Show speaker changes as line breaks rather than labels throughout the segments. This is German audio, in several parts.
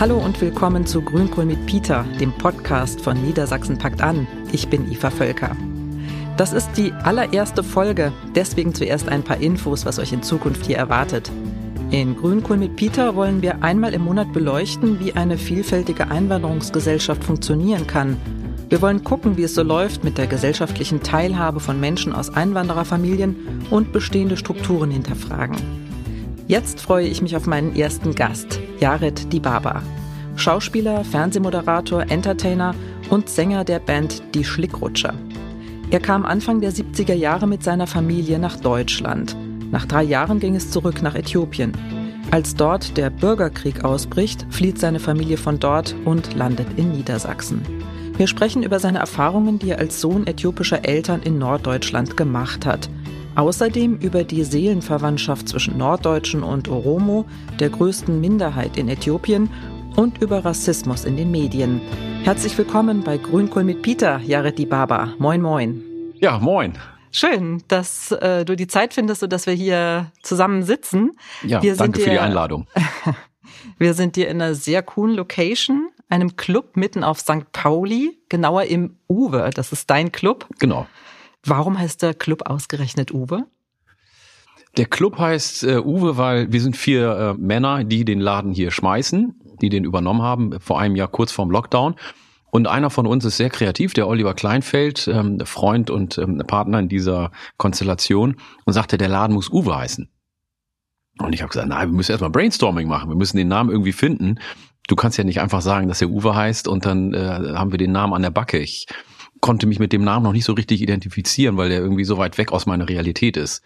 Hallo und willkommen zu Grünkohl mit Peter, dem Podcast von Niedersachsen packt an. Ich bin Eva Völker. Das ist die allererste Folge, deswegen zuerst ein paar Infos, was euch in Zukunft hier erwartet. In Grünkohl mit Peter wollen wir einmal im Monat beleuchten, wie eine vielfältige Einwanderungsgesellschaft funktionieren kann. Wir wollen gucken, wie es so läuft mit der gesellschaftlichen Teilhabe von Menschen aus Einwandererfamilien und bestehende Strukturen hinterfragen. Jetzt freue ich mich auf meinen ersten Gast, Jared Dibaba. Schauspieler, Fernsehmoderator, Entertainer und Sänger der Band Die Schlickrutscher. Er kam Anfang der 70er Jahre mit seiner Familie nach Deutschland. Nach drei Jahren ging es zurück nach Äthiopien. Als dort der Bürgerkrieg ausbricht, flieht seine Familie von dort und landet in Niedersachsen. Wir sprechen über seine Erfahrungen, die er als Sohn äthiopischer Eltern in Norddeutschland gemacht hat Außerdem über die Seelenverwandtschaft zwischen Norddeutschen und Oromo, der größten Minderheit in Äthiopien, und über Rassismus in den Medien. Herzlich willkommen bei Grünkohl mit Peter, Jared Baba. Moin, moin.
Ja, moin.
Schön, dass äh, du die Zeit findest und dass wir hier zusammen sitzen.
Ja,
wir
danke für die Einladung.
wir sind hier in einer sehr coolen Location, einem Club mitten auf St. Pauli, genauer im Uwe. Das ist dein Club.
Genau.
Warum heißt der Club ausgerechnet Uwe?
Der Club heißt äh, Uwe, weil wir sind vier äh, Männer, die den Laden hier schmeißen, die den übernommen haben, vor einem Jahr kurz vorm Lockdown. Und einer von uns ist sehr kreativ, der Oliver Kleinfeld, ähm, Freund und ähm, Partner in dieser Konstellation, und sagte, der Laden muss Uwe heißen. Und ich habe gesagt, nein, wir müssen erstmal Brainstorming machen, wir müssen den Namen irgendwie finden. Du kannst ja nicht einfach sagen, dass er Uwe heißt und dann äh, haben wir den Namen an der Backe. Ich konnte mich mit dem Namen noch nicht so richtig identifizieren, weil der irgendwie so weit weg aus meiner Realität ist.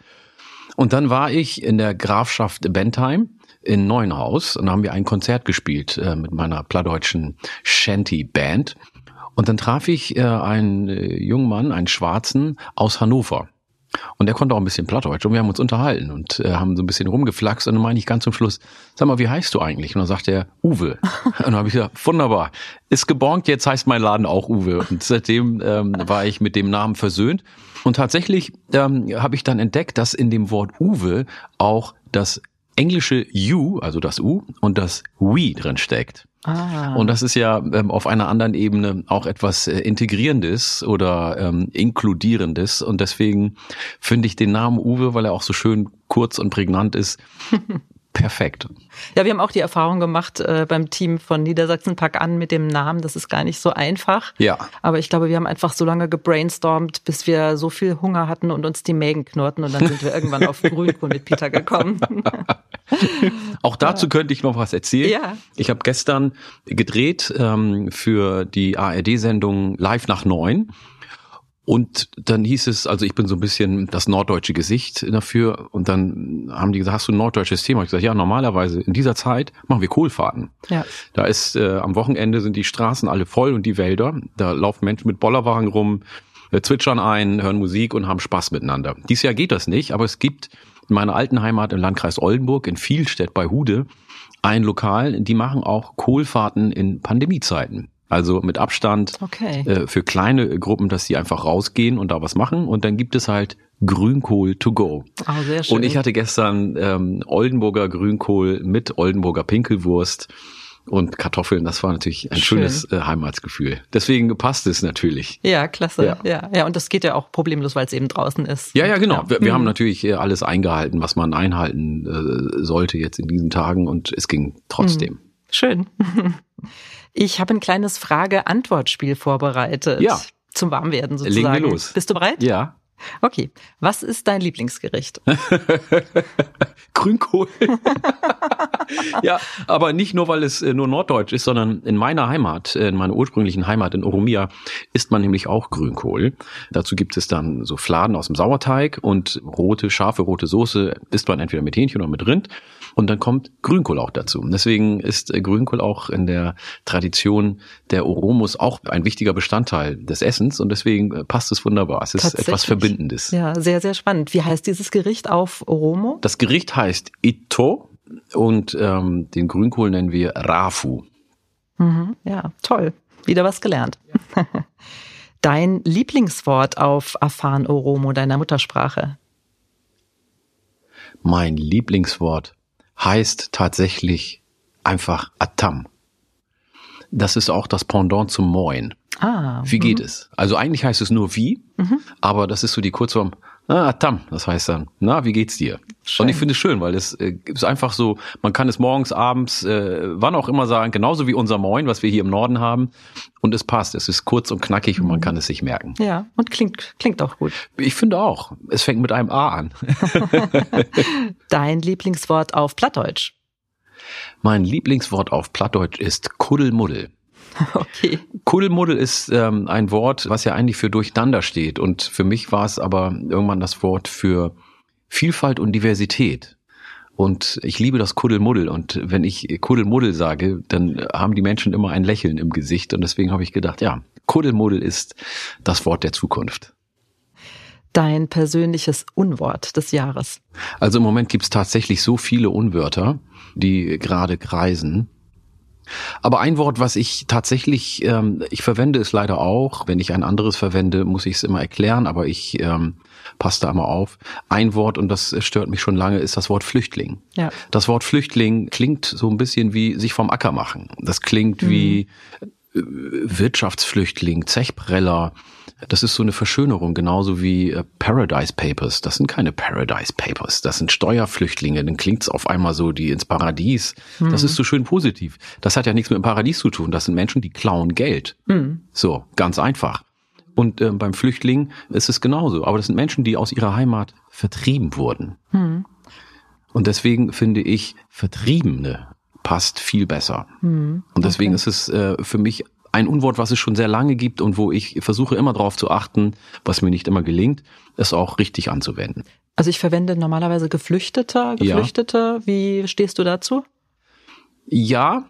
Und dann war ich in der Grafschaft Bentheim in Neuenhaus und da haben wir ein Konzert gespielt äh, mit meiner plattdeutschen Shanty-Band. Und dann traf ich äh, einen äh, jungen Mann, einen Schwarzen aus Hannover. Und der konnte auch ein bisschen Plattdeutsch und wir haben uns unterhalten und äh, haben so ein bisschen rumgeflaxt und dann meine ich ganz zum Schluss, sag mal, wie heißt du eigentlich? Und dann sagt er, Uwe. und dann habe ich gesagt, wunderbar, ist gebongt, jetzt heißt mein Laden auch Uwe. Und seitdem ähm, war ich mit dem Namen versöhnt. Und tatsächlich ähm, habe ich dann entdeckt, dass in dem Wort Uwe auch das englische U, also das U und das We drin steckt. Ah. Und das ist ja ähm, auf einer anderen Ebene auch etwas äh, Integrierendes oder ähm, Inkludierendes. Und deswegen finde ich den Namen Uwe, weil er auch so schön kurz und prägnant ist, perfekt.
Ja, wir haben auch die Erfahrung gemacht äh, beim Team von Niedersachsen Pack an mit dem Namen. Das ist gar nicht so einfach.
Ja.
Aber ich glaube, wir haben einfach so lange gebrainstormt, bis wir so viel Hunger hatten und uns die Mägen knurrten. Und dann sind wir irgendwann auf Grünkohl mit Peter gekommen.
Auch dazu könnte ich noch was erzählen.
Ja.
Ich habe gestern gedreht ähm, für die ARD-Sendung Live nach neun. Und dann hieß es, also ich bin so ein bisschen das norddeutsche Gesicht dafür. Und dann haben die gesagt, hast du ein norddeutsches Thema? Ich gesagt, ja, normalerweise in dieser Zeit machen wir Kohlfahrten.
Ja.
Da ist äh, am Wochenende sind die Straßen alle voll und die Wälder. Da laufen Menschen mit Bollerwagen rum, äh, zwitschern ein, hören Musik und haben Spaß miteinander. Dies Jahr geht das nicht, aber es gibt in meiner alten Heimat im Landkreis Oldenburg, in Vielstedt bei Hude, ein Lokal, die machen auch Kohlfahrten in Pandemiezeiten. Also mit Abstand
okay.
äh, für kleine Gruppen, dass die einfach rausgehen und da was machen. Und dann gibt es halt Grünkohl to go.
Oh, sehr schön.
Und ich hatte gestern ähm, Oldenburger Grünkohl mit Oldenburger Pinkelwurst und Kartoffeln. Das war natürlich ein Schön. schönes äh, Heimatsgefühl. Deswegen passt es natürlich.
Ja, klasse. Ja. ja, ja. Und das geht ja auch problemlos, weil es eben draußen ist.
Ja, ja, genau. Ja. Wir, wir mhm. haben natürlich äh, alles eingehalten, was man einhalten äh, sollte jetzt in diesen Tagen und es ging trotzdem. Mhm.
Schön. Ich habe ein kleines Frage-Antwort-Spiel vorbereitet.
Ja.
Zum Warmwerden sozusagen.
Legen wir los.
Bist du bereit?
Ja.
Okay. Was ist dein Lieblingsgericht?
Grünkohl. ja, aber nicht nur, weil es äh, nur norddeutsch ist, sondern in meiner Heimat, äh, in meiner ursprünglichen Heimat in Oromia, isst man nämlich auch Grünkohl. Dazu gibt es dann so Fladen aus dem Sauerteig und rote, scharfe rote Soße isst man entweder mit Hähnchen oder mit Rind. Und dann kommt Grünkohl auch dazu. Deswegen ist äh, Grünkohl auch in der Tradition der Oromos auch ein wichtiger Bestandteil des Essens und deswegen passt es wunderbar. Es ist etwas Verbindendes.
Ja, sehr, sehr spannend. Wie heißt dieses Gericht auf Oromo?
Das Gericht heißt Ito und ähm, den Grünkohl nennen wir Rafu.
Mhm, ja, toll. Wieder was gelernt. Ja. Dein Lieblingswort auf Afan Oromo, deiner Muttersprache?
Mein Lieblingswort heißt tatsächlich einfach Atam. Das ist auch das Pendant zum Moin. Ah, wie geht mh. es? Also eigentlich heißt es nur wie, mhm. aber das ist so die Kurzform Ah, Tam, das heißt dann, na, wie geht's dir? Schön. Und ich finde es schön, weil es äh, ist einfach so, man kann es morgens, abends, äh, wann auch immer sagen, genauso wie unser Moin, was wir hier im Norden haben. Und es passt, es ist kurz und knackig und man mhm. kann es sich merken.
Ja, und klingt, klingt auch gut.
Ich finde auch. Es fängt mit einem A an.
Dein Lieblingswort auf Plattdeutsch?
Mein Lieblingswort auf Plattdeutsch ist Kuddelmuddel. Okay. Kuddelmuddel ist ähm, ein Wort, was ja eigentlich für durcheinander steht. Und für mich war es aber irgendwann das Wort für Vielfalt und Diversität. Und ich liebe das Kuddelmuddel. Und wenn ich Kuddelmuddel sage, dann haben die Menschen immer ein Lächeln im Gesicht. Und deswegen habe ich gedacht, ja, Kuddelmuddel ist das Wort der Zukunft.
Dein persönliches Unwort des Jahres.
Also im Moment gibt es tatsächlich so viele Unwörter, die gerade kreisen. Aber ein Wort, was ich tatsächlich, ähm, ich verwende es leider auch. Wenn ich ein anderes verwende, muss ich es immer erklären, aber ich ähm, passe da immer auf. Ein Wort, und das stört mich schon lange, ist das Wort Flüchtling. Ja. Das Wort Flüchtling klingt so ein bisschen wie sich vom Acker machen. Das klingt mhm. wie Wirtschaftsflüchtling, Zechpreller. Das ist so eine Verschönerung, genauso wie äh, Paradise Papers. Das sind keine Paradise Papers, das sind Steuerflüchtlinge. Dann klingt's auf einmal so, die ins Paradies. Mhm. Das ist so schön positiv. Das hat ja nichts mit dem Paradies zu tun. Das sind Menschen, die klauen Geld. Mhm. So, ganz einfach. Und äh, beim Flüchtling ist es genauso. Aber das sind Menschen, die aus ihrer Heimat vertrieben wurden. Mhm. Und deswegen finde ich, Vertriebene passt viel besser. Mhm. Und deswegen ist es äh, für mich ein Unwort, was es schon sehr lange gibt und wo ich versuche immer darauf zu achten, was mir nicht immer gelingt, es auch richtig anzuwenden.
Also ich verwende normalerweise Geflüchtete, Geflüchtete. Ja. Wie stehst du dazu?
Ja,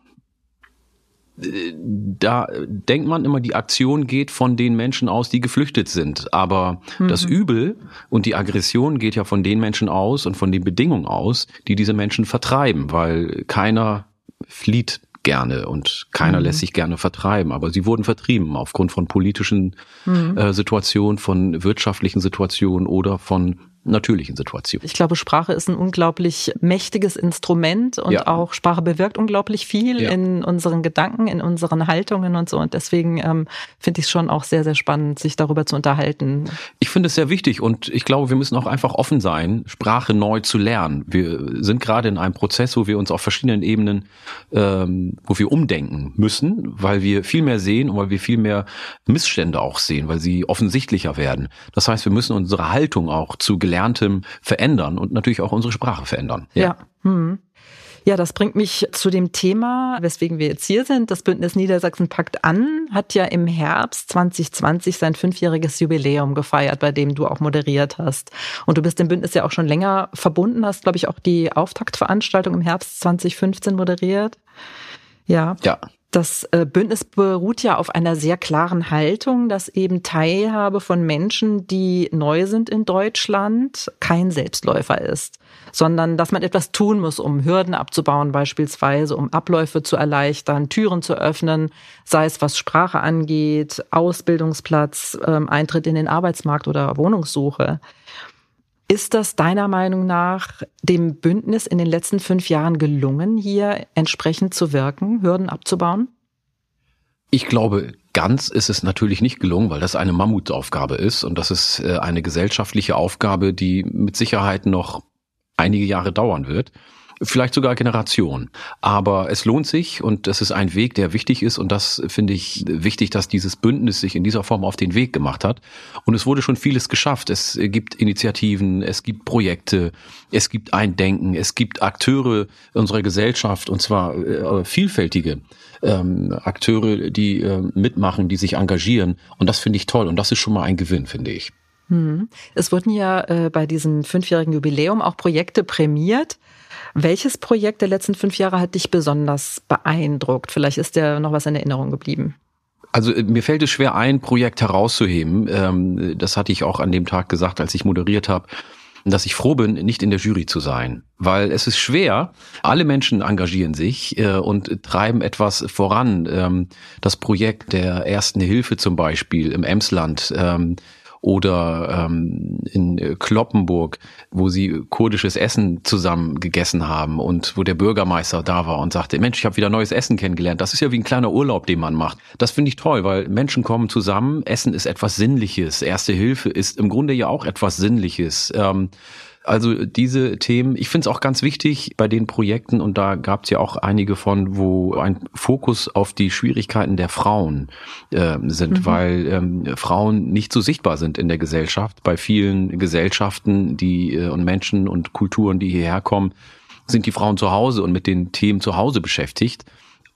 da denkt man immer, die Aktion geht von den Menschen aus, die geflüchtet sind. Aber mhm. das Übel und die Aggression geht ja von den Menschen aus und von den Bedingungen aus, die diese Menschen vertreiben, weil keiner flieht gerne und keiner mhm. lässt sich gerne vertreiben. Aber sie wurden vertrieben aufgrund von politischen mhm. äh, Situationen, von wirtschaftlichen Situationen oder von natürlichen Situation.
Ich glaube, Sprache ist ein unglaublich mächtiges Instrument und ja. auch Sprache bewirkt unglaublich viel ja. in unseren Gedanken, in unseren Haltungen und so. Und deswegen ähm, finde ich es schon auch sehr, sehr spannend, sich darüber zu unterhalten.
Ich finde es sehr wichtig und ich glaube, wir müssen auch einfach offen sein, Sprache neu zu lernen. Wir sind gerade in einem Prozess, wo wir uns auf verschiedenen Ebenen, ähm, wo wir umdenken müssen, weil wir viel mehr sehen und weil wir viel mehr Missstände auch sehen, weil sie offensichtlicher werden. Das heißt, wir müssen unsere Haltung auch zu gelernt Gelerntem verändern und natürlich auch unsere Sprache verändern.
Ja. ja. Hm. Ja, das bringt mich zu dem Thema, weswegen wir jetzt hier sind. Das Bündnis Niedersachsen packt an, hat ja im Herbst 2020 sein fünfjähriges Jubiläum gefeiert, bei dem du auch moderiert hast. Und du bist dem Bündnis ja auch schon länger verbunden, hast, glaube ich, auch die Auftaktveranstaltung im Herbst 2015 moderiert. Ja. Ja. Das äh, Bündnis beruht ja auf einer sehr klaren Haltung, dass eben Teilhabe von Menschen, die neu sind in Deutschland, kein Selbstläufer ist, sondern dass man etwas tun muss, um Hürden abzubauen, beispielsweise um Abläufe zu erleichtern, Türen zu öffnen, sei es was Sprache angeht, Ausbildungsplatz, ähm, Eintritt in den Arbeitsmarkt oder Wohnungssuche. Ist das deiner Meinung nach dem Bündnis in den letzten fünf Jahren gelungen, hier entsprechend zu wirken, Hürden abzubauen?
Ich glaube, ganz ist es natürlich nicht gelungen, weil das eine Mammutaufgabe ist und das ist äh, eine gesellschaftliche Aufgabe, die mit Sicherheit noch einige Jahre dauern wird vielleicht sogar Generation. Aber es lohnt sich und es ist ein Weg, der wichtig ist und das finde ich wichtig, dass dieses Bündnis sich in dieser Form auf den Weg gemacht hat. Und es wurde schon vieles geschafft. Es gibt Initiativen, es gibt Projekte, es gibt Eindenken, es gibt Akteure unserer Gesellschaft und zwar äh, vielfältige ähm, Akteure, die äh, mitmachen, die sich engagieren. Und das finde ich toll und das ist schon mal ein Gewinn, finde ich.
Hm. Es wurden ja äh, bei diesem fünfjährigen Jubiläum auch Projekte prämiert. Welches Projekt der letzten fünf Jahre hat dich besonders beeindruckt? Vielleicht ist dir noch was in Erinnerung geblieben.
Also äh, mir fällt es schwer, ein Projekt herauszuheben. Ähm, das hatte ich auch an dem Tag gesagt, als ich moderiert habe. dass ich froh bin, nicht in der Jury zu sein. Weil es ist schwer, alle Menschen engagieren sich äh, und treiben etwas voran. Ähm, das Projekt der ersten Hilfe zum Beispiel im Emsland ähm, oder ähm, in Kloppenburg, wo sie kurdisches Essen zusammen gegessen haben und wo der Bürgermeister da war und sagte, Mensch, ich habe wieder neues Essen kennengelernt. Das ist ja wie ein kleiner Urlaub, den man macht. Das finde ich toll, weil Menschen kommen zusammen, Essen ist etwas Sinnliches, Erste Hilfe ist im Grunde ja auch etwas Sinnliches. Ähm, also diese Themen, ich finde es auch ganz wichtig bei den Projekten, und da gab es ja auch einige von, wo ein Fokus auf die Schwierigkeiten der Frauen äh, sind, mhm. weil ähm, Frauen nicht so sichtbar sind in der Gesellschaft. Bei vielen Gesellschaften, die äh, und Menschen und Kulturen, die hierher kommen, sind die Frauen zu Hause und mit den Themen zu Hause beschäftigt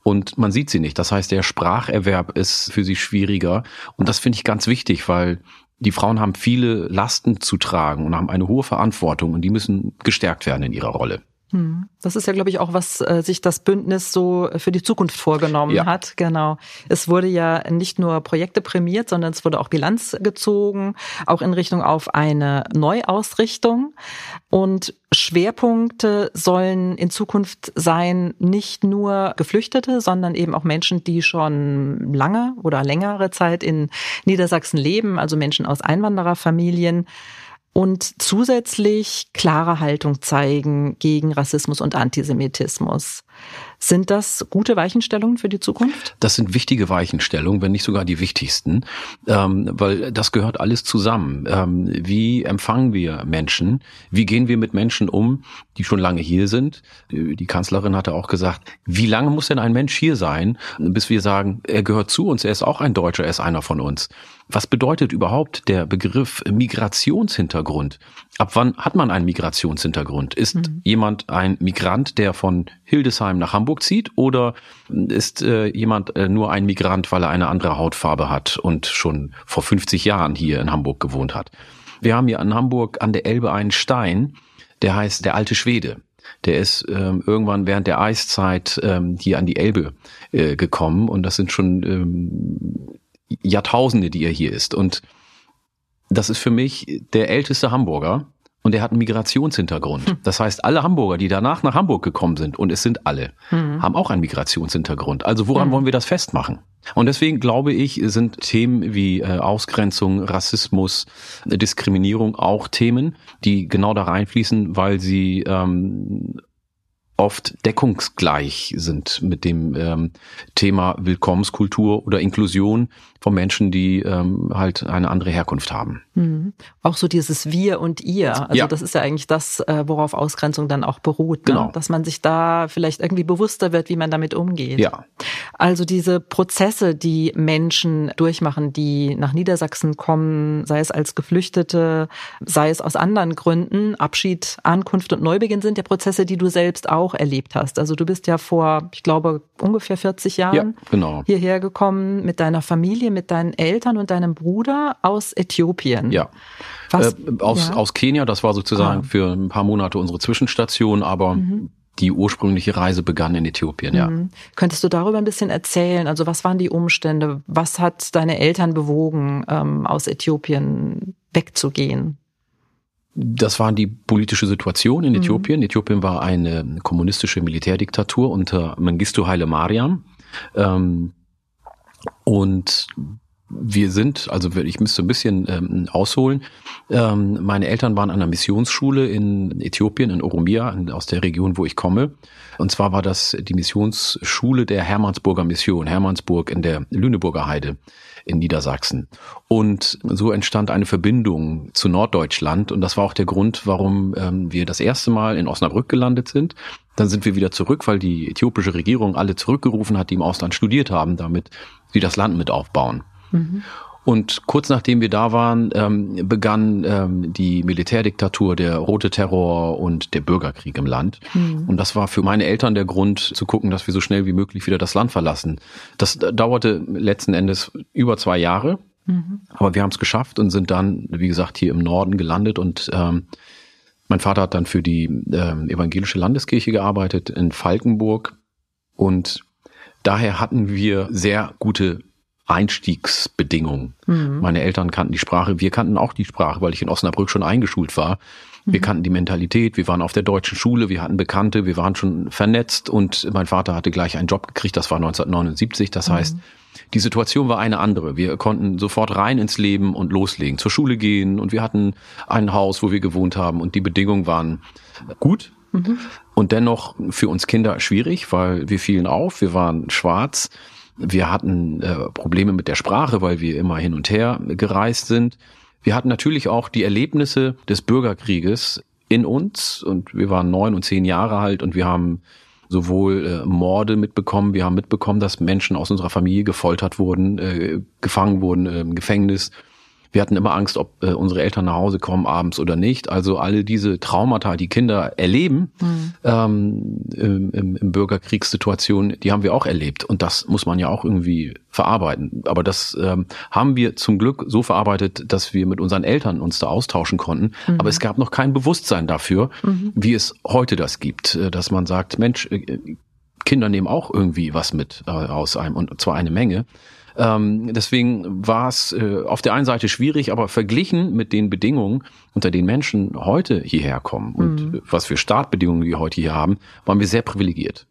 und man sieht sie nicht. Das heißt, der Spracherwerb ist für sie schwieriger. Und das finde ich ganz wichtig, weil die Frauen haben viele Lasten zu tragen und haben eine hohe Verantwortung und die müssen gestärkt werden in ihrer Rolle.
Hm. Das ist ja, glaube ich, auch, was äh, sich das Bündnis so für die Zukunft vorgenommen ja. hat. Genau. Es wurde ja nicht nur Projekte prämiert, sondern es wurde auch Bilanz gezogen, auch in Richtung auf eine Neuausrichtung. Und Schwerpunkte sollen in Zukunft sein, nicht nur Geflüchtete, sondern eben auch Menschen, die schon lange oder längere Zeit in Niedersachsen leben, also Menschen aus Einwandererfamilien und zusätzlich klare Haltung zeigen gegen Rassismus und Antisemitismus. Sind das gute Weichenstellungen für die Zukunft?
Das sind wichtige Weichenstellungen, wenn nicht sogar die wichtigsten, ähm, weil das gehört alles zusammen. Ähm, wie empfangen wir Menschen? Wie gehen wir mit Menschen um, die schon lange hier sind? Die Kanzlerin hatte auch gesagt, wie lange muss denn ein Mensch hier sein, bis wir sagen, er gehört zu uns, er ist auch ein Deutscher, er ist einer von uns. Was bedeutet überhaupt der Begriff Migrationshintergrund? Ab wann hat man einen Migrationshintergrund? Ist mhm. jemand ein Migrant, der von Hildesheim nach Hamburg zieht oder ist äh, jemand äh, nur ein Migrant, weil er eine andere Hautfarbe hat und schon vor 50 Jahren hier in Hamburg gewohnt hat? Wir haben hier in Hamburg an der Elbe einen Stein, der heißt der alte Schwede. Der ist ähm, irgendwann während der Eiszeit ähm, hier an die Elbe äh, gekommen und das sind schon ähm, Jahrtausende, die er hier ist. Und das ist für mich der älteste Hamburger und er hat einen Migrationshintergrund. Hm. Das heißt, alle Hamburger, die danach nach Hamburg gekommen sind, und es sind alle, hm. haben auch einen Migrationshintergrund. Also woran hm. wollen wir das festmachen? Und deswegen glaube ich, sind Themen wie äh, Ausgrenzung, Rassismus, Diskriminierung auch Themen, die genau da reinfließen, weil sie ähm, oft deckungsgleich sind mit dem ähm, Thema Willkommenskultur oder Inklusion von Menschen, die ähm, halt eine andere Herkunft haben.
Mhm. Auch so dieses Wir und Ihr. Also ja. das ist ja eigentlich das, äh, worauf Ausgrenzung dann auch beruht. Ne? Genau. Dass man sich da vielleicht irgendwie bewusster wird, wie man damit umgeht.
Ja.
Also diese Prozesse, die Menschen durchmachen, die nach Niedersachsen kommen, sei es als Geflüchtete, sei es aus anderen Gründen, Abschied, Ankunft und Neubeginn sind ja Prozesse, die du selbst auch erlebt hast. Also du bist ja vor, ich glaube, ungefähr 40 Jahren ja,
genau.
hierher gekommen mit deiner Familie Familie mit deinen Eltern und deinem Bruder aus Äthiopien.
Ja. Was, äh, aus, ja? aus Kenia, das war sozusagen ah. für ein paar Monate unsere Zwischenstation, aber mhm. die ursprüngliche Reise begann in Äthiopien, ja. Mhm.
Könntest du darüber ein bisschen erzählen? Also was waren die Umstände? Was hat deine Eltern bewogen, ähm, aus Äthiopien wegzugehen?
Das war die politische Situation in mhm. Äthiopien. Äthiopien war eine kommunistische Militärdiktatur unter Mengistu Haile Mariam. Ähm, und wir sind, also ich müsste ein bisschen ähm, ausholen. Ähm, meine Eltern waren an einer Missionsschule in Äthiopien, in Oromia, aus der Region, wo ich komme. Und zwar war das die Missionsschule der Hermannsburger Mission, Hermannsburg in der Lüneburger Heide in Niedersachsen. Und so entstand eine Verbindung zu Norddeutschland. Und das war auch der Grund, warum ähm, wir das erste Mal in Osnabrück gelandet sind. Dann sind wir wieder zurück, weil die äthiopische Regierung alle zurückgerufen hat, die im Ausland studiert haben, damit sie das Land mit aufbauen. Mhm. Und kurz nachdem wir da waren, ähm, begann ähm, die Militärdiktatur, der rote Terror und der Bürgerkrieg im Land. Mhm. Und das war für meine Eltern der Grund zu gucken, dass wir so schnell wie möglich wieder das Land verlassen. Das dauerte letzten Endes über zwei Jahre. Mhm. Aber wir haben es geschafft und sind dann, wie gesagt, hier im Norden gelandet. Und ähm, mein Vater hat dann für die ähm, evangelische Landeskirche gearbeitet in Falkenburg. Und daher hatten wir sehr gute Einstiegsbedingungen. Mhm. Meine Eltern kannten die Sprache, wir kannten auch die Sprache, weil ich in Osnabrück schon eingeschult war. Wir mhm. kannten die Mentalität, wir waren auf der deutschen Schule, wir hatten Bekannte, wir waren schon vernetzt und mein Vater hatte gleich einen Job gekriegt, das war 1979. Das mhm. Die Situation war eine andere. Wir konnten sofort rein ins Leben und loslegen, zur Schule gehen und wir hatten ein Haus, wo wir gewohnt haben und die Bedingungen waren gut. Mhm. Und dennoch für uns Kinder schwierig, weil wir fielen auf, wir waren schwarz, wir hatten äh, Probleme mit der Sprache, weil wir immer hin und her gereist sind. Wir hatten natürlich auch die Erlebnisse des Bürgerkrieges in uns und wir waren neun und zehn Jahre alt und wir haben sowohl äh, Morde mitbekommen, wir haben mitbekommen, dass Menschen aus unserer Familie gefoltert wurden, äh, gefangen wurden äh, im Gefängnis wir hatten immer Angst, ob äh, unsere Eltern nach Hause kommen abends oder nicht. Also alle diese Traumata, die Kinder erleben mhm. ähm, im, im Bürgerkriegssituation, die haben wir auch erlebt. Und das muss man ja auch irgendwie verarbeiten. Aber das ähm, haben wir zum Glück so verarbeitet, dass wir mit unseren Eltern uns da austauschen konnten. Mhm. Aber es gab noch kein Bewusstsein dafür, mhm. wie es heute das gibt, äh, dass man sagt, Mensch, äh, Kinder nehmen auch irgendwie was mit äh, aus einem, und zwar eine Menge. Ähm, deswegen war es äh, auf der einen Seite schwierig, aber verglichen mit den Bedingungen, unter denen Menschen heute hierher kommen und mhm. was für Startbedingungen wir heute hier haben, waren wir sehr privilegiert.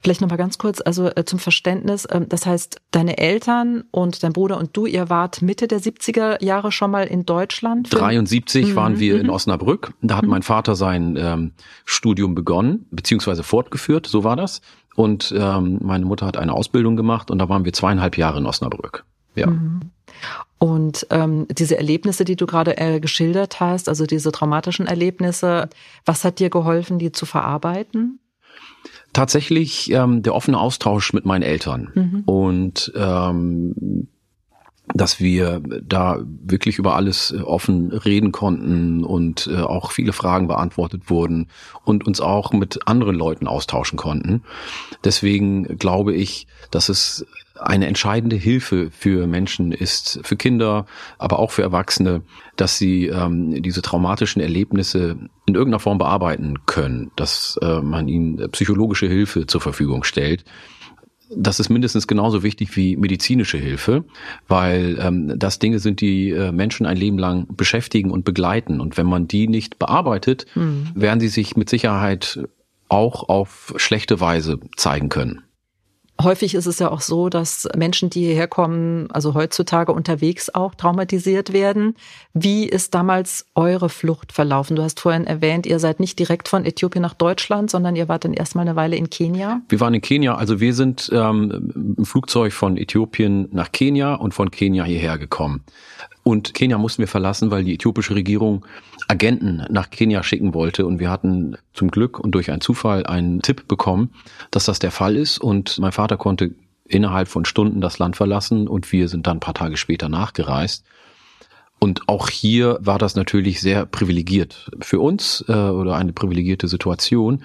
Vielleicht noch mal ganz kurz, also äh, zum Verständnis. Äh, das heißt, deine Eltern und dein Bruder und du, ihr wart Mitte der 70er Jahre schon mal in Deutschland?
73 mhm. waren wir in mhm. Osnabrück. Da hat mhm. mein Vater sein ähm, Studium begonnen, beziehungsweise fortgeführt, so war das. Und ähm, meine Mutter hat eine Ausbildung gemacht und da waren wir zweieinhalb Jahre in Osnabrück. Ja. Mhm.
Und ähm, diese Erlebnisse, die du gerade äh, geschildert hast, also diese traumatischen Erlebnisse, was hat dir geholfen, die zu verarbeiten?
Tatsächlich ähm, der offene Austausch mit meinen Eltern mhm. und ähm, dass wir da wirklich über alles äh, offen reden konnten und äh, auch viele Fragen beantwortet wurden und uns auch mit anderen Leuten austauschen konnten. Deswegen glaube ich, dass es eine entscheidende Hilfe für Menschen ist, für Kinder, aber auch für Erwachsene, dass sie ähm, diese traumatischen Erlebnisse in irgendeiner Form bearbeiten können, dass äh, man ihnen psychologische Hilfe zur Verfügung stellt das ist mindestens genauso wichtig wie medizinische Hilfe, weil ähm, das Dinge sind, die äh, Menschen ein Leben lang beschäftigen und begleiten. Und wenn man die nicht bearbeitet, mhm. werden sie sich mit Sicherheit auch auf schlechte Weise zeigen können.
Häufig ist es ja auch so, dass Menschen, die hierher kommen, also heutzutage unterwegs auch traumatisiert werden. Wie ist damals eure Flucht verlaufen? Du hast vorhin erwähnt, ihr seid nicht direkt von Äthiopien nach Deutschland, sondern ihr wart dann erstmal eine Weile in Kenia.
Wir waren in Kenia, also wir sind ähm, im Flugzeug von Äthiopien nach Kenia und von Kenia hierher gekommen. Und Kenia mussten wir verlassen, weil die äthiopische Regierung Agenten nach Kenia schicken wollte. Und wir hatten zum Glück und durch einen Zufall einen Tipp bekommen, dass das der Fall ist. Und mein Vater konnte innerhalb von Stunden das Land verlassen und wir sind dann ein paar Tage später nachgereist. Und auch hier war das natürlich sehr privilegiert für uns äh, oder eine privilegierte Situation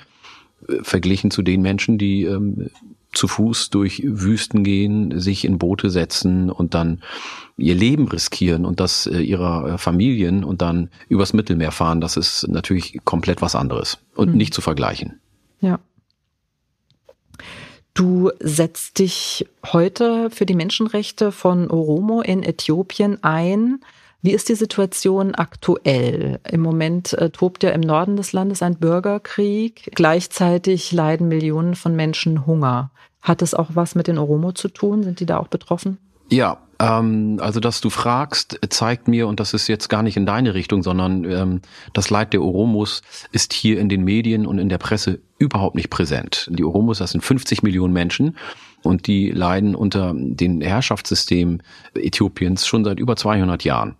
äh, verglichen zu den Menschen, die ähm, zu Fuß durch Wüsten gehen, sich in Boote setzen und dann ihr Leben riskieren und das äh, ihrer äh, Familien und dann übers Mittelmeer fahren, das ist natürlich komplett was anderes und mhm. nicht zu vergleichen.
Ja. Du setzt dich heute für die Menschenrechte von Oromo in Äthiopien ein. Wie ist die Situation aktuell? Im Moment äh, tobt ja im Norden des Landes ein Bürgerkrieg. Gleichzeitig leiden Millionen von Menschen Hunger. Hat es auch was mit den Oromo zu tun? Sind die da auch betroffen?
Ja, ähm, also dass du fragst, zeigt mir, und das ist jetzt gar nicht in deine Richtung, sondern ähm, das Leid der Oromos ist hier in den Medien und in der Presse überhaupt nicht präsent. Die Oromos, das sind 50 Millionen Menschen und die leiden unter den Herrschaftssystemen Äthiopiens schon seit über 200 Jahren.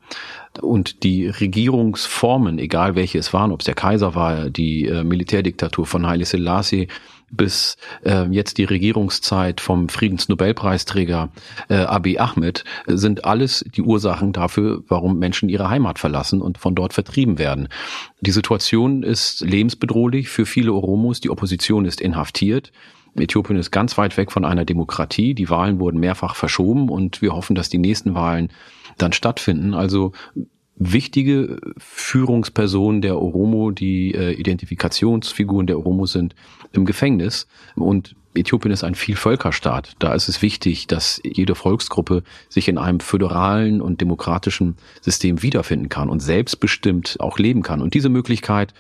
Und die Regierungsformen, egal welche es waren, ob es der Kaiser war, die äh, Militärdiktatur von Haile Selassie, bis äh, jetzt die Regierungszeit vom Friedensnobelpreisträger äh, Abiy Ahmed sind alles die Ursachen dafür, warum Menschen ihre Heimat verlassen und von dort vertrieben werden. Die Situation ist lebensbedrohlich für viele Oromos. Die Opposition ist inhaftiert. Äthiopien ist ganz weit weg von einer Demokratie. Die Wahlen wurden mehrfach verschoben und wir hoffen, dass die nächsten Wahlen dann stattfinden. Also wichtige Führungspersonen der Oromo, die äh, Identifikationsfiguren der Oromo sind, im Gefängnis. Und Äthiopien ist ein Vielvölkerstaat. Da ist es wichtig, dass jede Volksgruppe sich in einem föderalen und demokratischen System wiederfinden kann und selbstbestimmt auch leben kann. Und diese Möglichkeit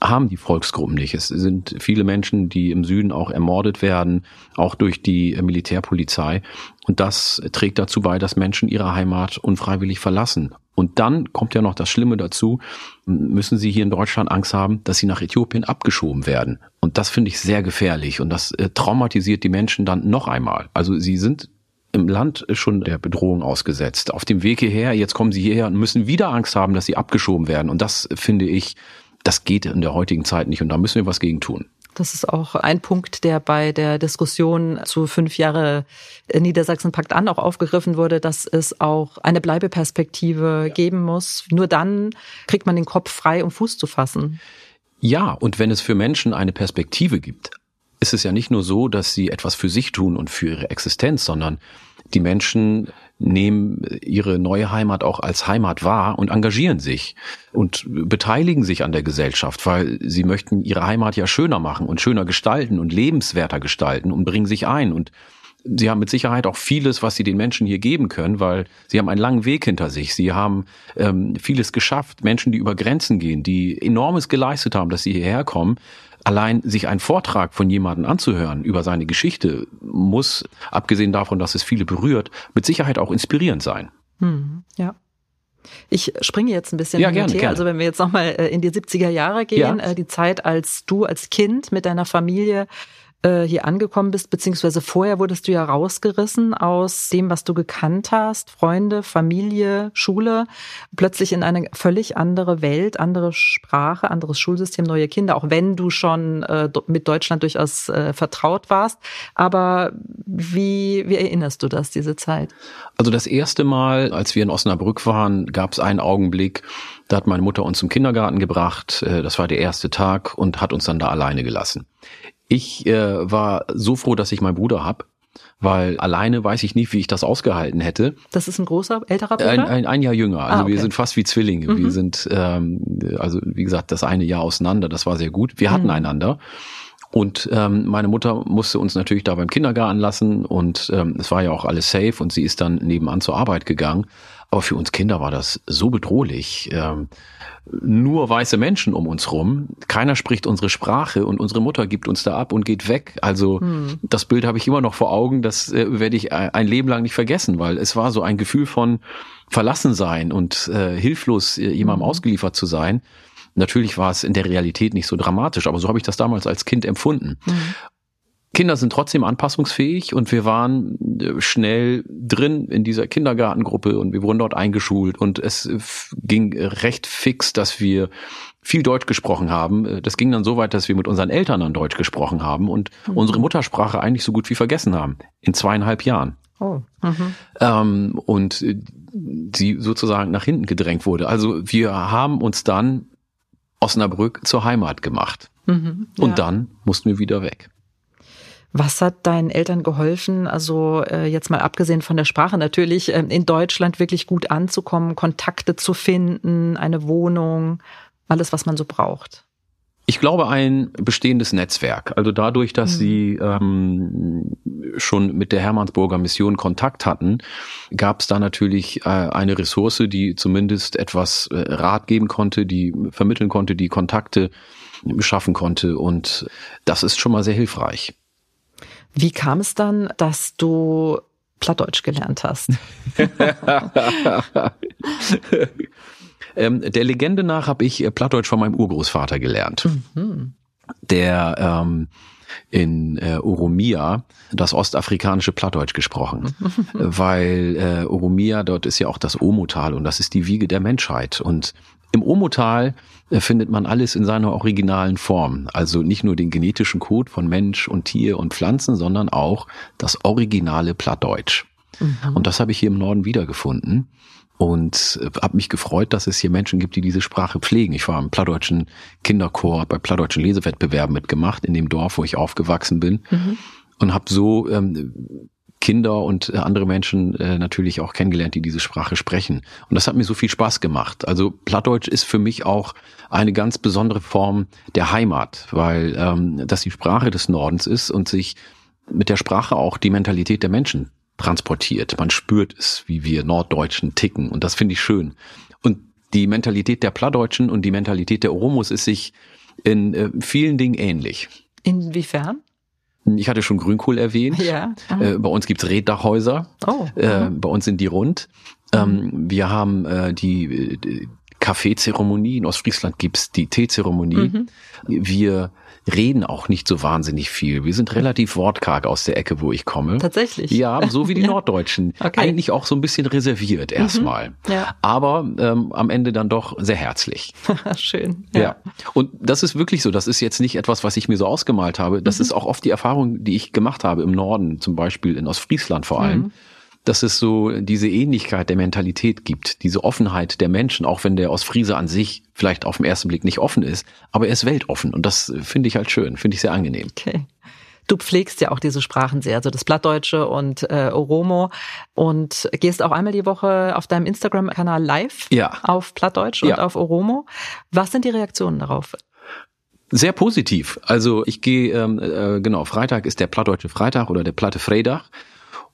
haben die Volksgruppen nicht. Es sind viele Menschen, die im Süden auch ermordet werden, auch durch die Militärpolizei. Und das trägt dazu bei, dass Menschen ihre Heimat unfreiwillig verlassen. Und dann kommt ja noch das Schlimme dazu, müssen sie hier in Deutschland Angst haben, dass sie nach Äthiopien abgeschoben werden. Und das finde ich sehr gefährlich und das äh, traumatisiert die Menschen dann noch einmal. Also sie sind im Land schon der Bedrohung ausgesetzt. Auf dem Weg hierher, jetzt kommen sie hierher und müssen wieder Angst haben, dass sie abgeschoben werden. Und das finde ich das geht in der heutigen Zeit nicht und da müssen wir was gegen tun.
Das ist auch ein Punkt, der bei der Diskussion zu fünf Jahre Niedersachsen-Pakt an auch aufgegriffen wurde, dass es auch eine Bleibeperspektive ja. geben muss. Nur dann kriegt man den Kopf frei, um Fuß zu fassen.
Ja, und wenn es für Menschen eine Perspektive gibt, ist es ja nicht nur so, dass sie etwas für sich tun und für ihre Existenz, sondern die Menschen nehmen ihre neue Heimat auch als Heimat wahr und engagieren sich und beteiligen sich an der Gesellschaft, weil sie möchten ihre Heimat ja schöner machen und schöner gestalten und lebenswerter gestalten und bringen sich ein und Sie haben mit Sicherheit auch vieles, was Sie den Menschen hier geben können, weil Sie haben einen langen Weg hinter sich. Sie haben ähm, vieles geschafft. Menschen, die über Grenzen gehen, die enormes geleistet haben, dass Sie hierher kommen allein sich einen Vortrag von jemandem anzuhören über seine Geschichte muss, abgesehen davon, dass es viele berührt, mit Sicherheit auch inspirierend sein.
Hm, ja. Ich springe jetzt ein bisschen ja,
gerne,
her.
Gerne.
Also wenn wir jetzt nochmal äh, in die 70er Jahre gehen, ja. Äh, die Zeit, als du als Kind mit deiner Familie äh, hier angekommen bist, beziehungsweise vorher wurdest du ja rausgerissen aus dem, was du gekannt hast, Freunde, Familie, Schule, plötzlich in eine völlig andere Welt, andere Sprache, anderes Schulsystem, neue Kinder, auch wenn du schon äh, mit Deutschland durchaus äh, vertraut warst. Aber wie, wie erinnerst du das, diese Zeit?
Also das erste Mal, als wir in Osnabrück waren, gab es einen Augenblick, da hat meine Mutter uns zum Kindergarten gebracht. Äh, das war der erste Tag und hat uns dann da alleine gelassen. Ich äh, war so froh, dass ich meinen Bruder hab, weil alleine weiß ich nicht, wie ich das ausgehalten hätte.
Das ist ein großer, älterer Bruder?
Ein, ein, ein Jahr jünger. Also ah, okay. wir sind fast wie Zwillinge. Mhm. Wir sind, ähm, also wie gesagt, das eine Jahr auseinander. Das war sehr gut. Wir hatten mhm. einander. Und ähm, meine Mutter musste uns natürlich da beim Kindergarten lassen und ähm, es war ja auch alles safe und sie ist dann nebenan zur Arbeit gegangen. Aber für uns Kinder war das so bedrohlich. Ähm, nur weiße Menschen um uns rum. Keiner spricht unsere Sprache und unsere Mutter gibt uns da ab und geht weg. Also hm. das Bild habe ich immer noch vor Augen. Das äh, werde ich ein Leben lang nicht vergessen, weil es war so ein Gefühl von Verlassensein und äh, hilflos äh, jemandem hm. ausgeliefert zu sein. Natürlich war es in der Realität nicht so dramatisch, aber so habe ich das damals als Kind empfunden. Mhm. Kinder sind trotzdem anpassungsfähig und wir waren äh, schnell drin in dieser Kindergartengruppe und wir wurden dort eingeschult und es ging recht fix, dass wir viel Deutsch gesprochen haben. Äh, das ging dann so weit, dass wir mit unseren Eltern dann Deutsch gesprochen haben und mhm. unsere Muttersprache eigentlich so gut wie vergessen haben. In zweieinhalb Jahren. Oh. Mhm. Ähm, und äh, sie sozusagen nach hinten gedrängt wurde. Also wir haben uns dann Osnabrück zur Heimat gemacht. Mhm, ja. Und dann mussten wir wieder weg.
Was hat deinen Eltern geholfen, also äh, jetzt mal abgesehen von der Sprache natürlich, äh, in Deutschland wirklich gut anzukommen, Kontakte zu finden, eine Wohnung, alles, was man so braucht?
Ich glaube, ein bestehendes Netzwerk. Also dadurch, dass mhm. sie ähm, schon mit der Hermannsburger Mission Kontakt hatten, gab es da natürlich äh, eine Ressource, die zumindest etwas äh, Rat geben konnte, die vermitteln konnte, die Kontakte schaffen konnte. Und das ist schon mal sehr hilfreich.
Wie kam es dann, dass du Plattdeutsch gelernt hast?
ähm, der Legende nach habe ich äh, Plattdeutsch von meinem Urgroßvater gelernt. Mhm. Der ähm, in äh, Oromia das ostafrikanische Plattdeutsch gesprochen, weil äh, Oromia, dort ist ja auch das Omotal und das ist die Wiege der Menschheit und im Omotal äh, findet man alles in seiner originalen Form. Also nicht nur den genetischen Code von Mensch und Tier und Pflanzen, sondern auch das originale Plattdeutsch. Mhm. Und das habe ich hier im Norden wiedergefunden und äh, habe mich gefreut, dass es hier Menschen gibt, die diese Sprache pflegen. Ich war im plattdeutschen Kinderchor, bei plattdeutschen Lesewettbewerben mitgemacht in dem Dorf, wo ich aufgewachsen bin mhm. und habe so ähm, Kinder und äh, andere Menschen äh, natürlich auch kennengelernt, die diese Sprache sprechen. Und das hat mir so viel Spaß gemacht. Also Plattdeutsch ist für mich auch eine ganz besondere Form der Heimat, weil ähm, das die Sprache des Nordens ist und sich mit der Sprache auch die Mentalität der Menschen transportiert. Man spürt es, wie wir Norddeutschen ticken und das finde ich schön. Und die Mentalität der Plattdeutschen und die Mentalität der Oromos ist sich in äh, vielen Dingen ähnlich.
Inwiefern?
Ich hatte schon Grünkohl erwähnt.
Ja.
Äh, bei uns gibt's Reddackhäuser.
Oh.
Äh, bei uns sind die rund. Ähm, wir haben äh, die, die Kaffeezeremonie. In Ostfriesland gibt's die Teezeremonie. Wir reden auch nicht so wahnsinnig viel. Wir sind relativ wortkarg aus der Ecke, wo ich komme.
Tatsächlich.
Ja, so wie die
Ja.
Norddeutschen.
Okay.
Eigentlich auch so ein bisschen reserviert erstmal.
Ja.
Aber ähm, am Ende dann doch sehr herzlich.
Schön.
Ja. Und das ist wirklich so. Das ist jetzt nicht etwas, was ich mir so ausgemalt habe. Das ist auch oft die Erfahrung, die ich gemacht habe im Norden, zum Beispiel in Ostfriesland vor allem. Dass es so diese Ähnlichkeit der Mentalität gibt, diese Offenheit der Menschen, auch wenn der Ostfriese an sich vielleicht auf den ersten Blick nicht offen ist, aber er ist weltoffen und das finde ich halt schön, finde ich sehr angenehm.
Okay. Du pflegst ja auch diese Sprachen sehr, also das Plattdeutsche und äh, Oromo und gehst auch einmal die Woche auf deinem Instagram-Kanal live
Ja.
auf Plattdeutsch und
Ja.
auf Oromo. Was sind die Reaktionen darauf?
Sehr positiv. Also ich gehe, ähm, äh, genau, Freitag ist der Plattdeutsche Freitag oder der Platte Freitag.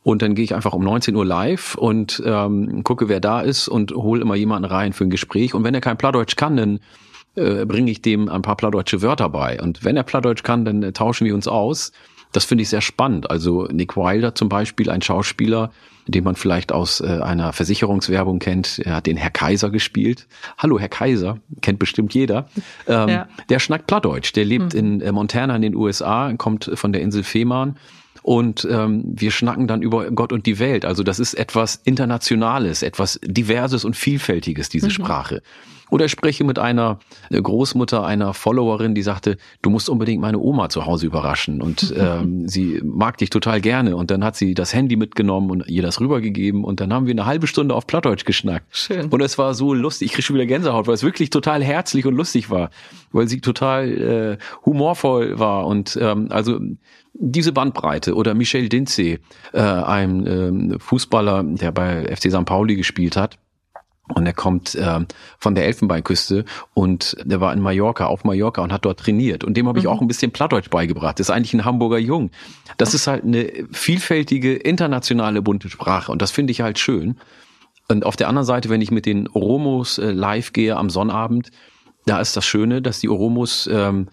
Und dann gehe ich einfach um 19 Uhr live und ähm, gucke, wer da ist und hole immer jemanden rein für ein Gespräch. Und wenn er kein Plattdeutsch kann, dann äh, bringe ich dem ein paar plattdeutsche Wörter bei. Und wenn er Plattdeutsch kann, dann äh, tauschen wir uns aus. Das finde ich sehr spannend. Also Nick Wilder zum Beispiel, ein Schauspieler, den man vielleicht aus äh, einer Versicherungswerbung kennt. Er hat den Herr Kaiser gespielt. Hallo, Herr Kaiser, kennt bestimmt jeder. Ähm,
Ja.
Der schnackt Plattdeutsch. Der lebt in äh, Montana in den USA, kommt von der Insel Fehmarn. Und ähm, wir schnacken dann über Gott und die Welt. Also das ist etwas Internationales, etwas Diverses und Vielfältiges, diese Sprache. Oder ich spreche mit einer äh, Großmutter, einer Followerin, die sagte, du musst unbedingt meine Oma zu Hause überraschen. Und ähm, sie mag dich total gerne. Und dann hat sie das Handy mitgenommen und ihr das rübergegeben. Und dann haben wir eine halbe Stunde auf Plattdeutsch geschnackt.
Schön.
Und es war so lustig. Ich kriege schon wieder Gänsehaut, weil es wirklich total herzlich und lustig war. Weil sie total äh, humorvoll war. Und ähm, also diese Bandbreite oder Michel Dinze, äh, ein ähm, Fußballer, der bei FC St. Pauli gespielt hat. Und er kommt ähm, von der Elfenbeinküste und der war in Mallorca, auf Mallorca und hat dort trainiert. Und dem habe ich auch ein bisschen Plattdeutsch beigebracht. Das ist eigentlich ein Hamburger Jung. Das ist halt eine vielfältige, internationale, bunte Sprache. Und das finde ich halt schön. Und auf der anderen Seite, wenn ich mit den Oromos äh, live gehe am Sonnabend, da ist das Schöne, dass die Oromos, ähm,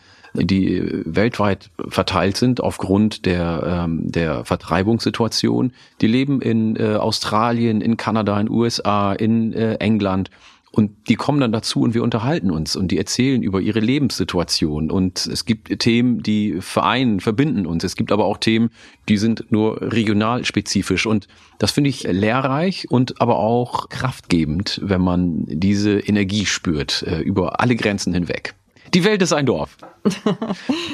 die weltweit verteilt sind aufgrund der, ähm, der Vertreibungssituation, die leben in äh, Australien, in Kanada, in USA, in äh, England. Und die kommen dann dazu und wir unterhalten uns und die erzählen über ihre Lebenssituation. Und es gibt Themen, die vereinen, verbinden uns. Es gibt aber auch Themen, die sind nur regional spezifisch. Und das finde ich lehrreich und aber auch kraftgebend, wenn man diese Energie spürt, äh, über alle Grenzen hinweg. Die Welt ist ein Dorf.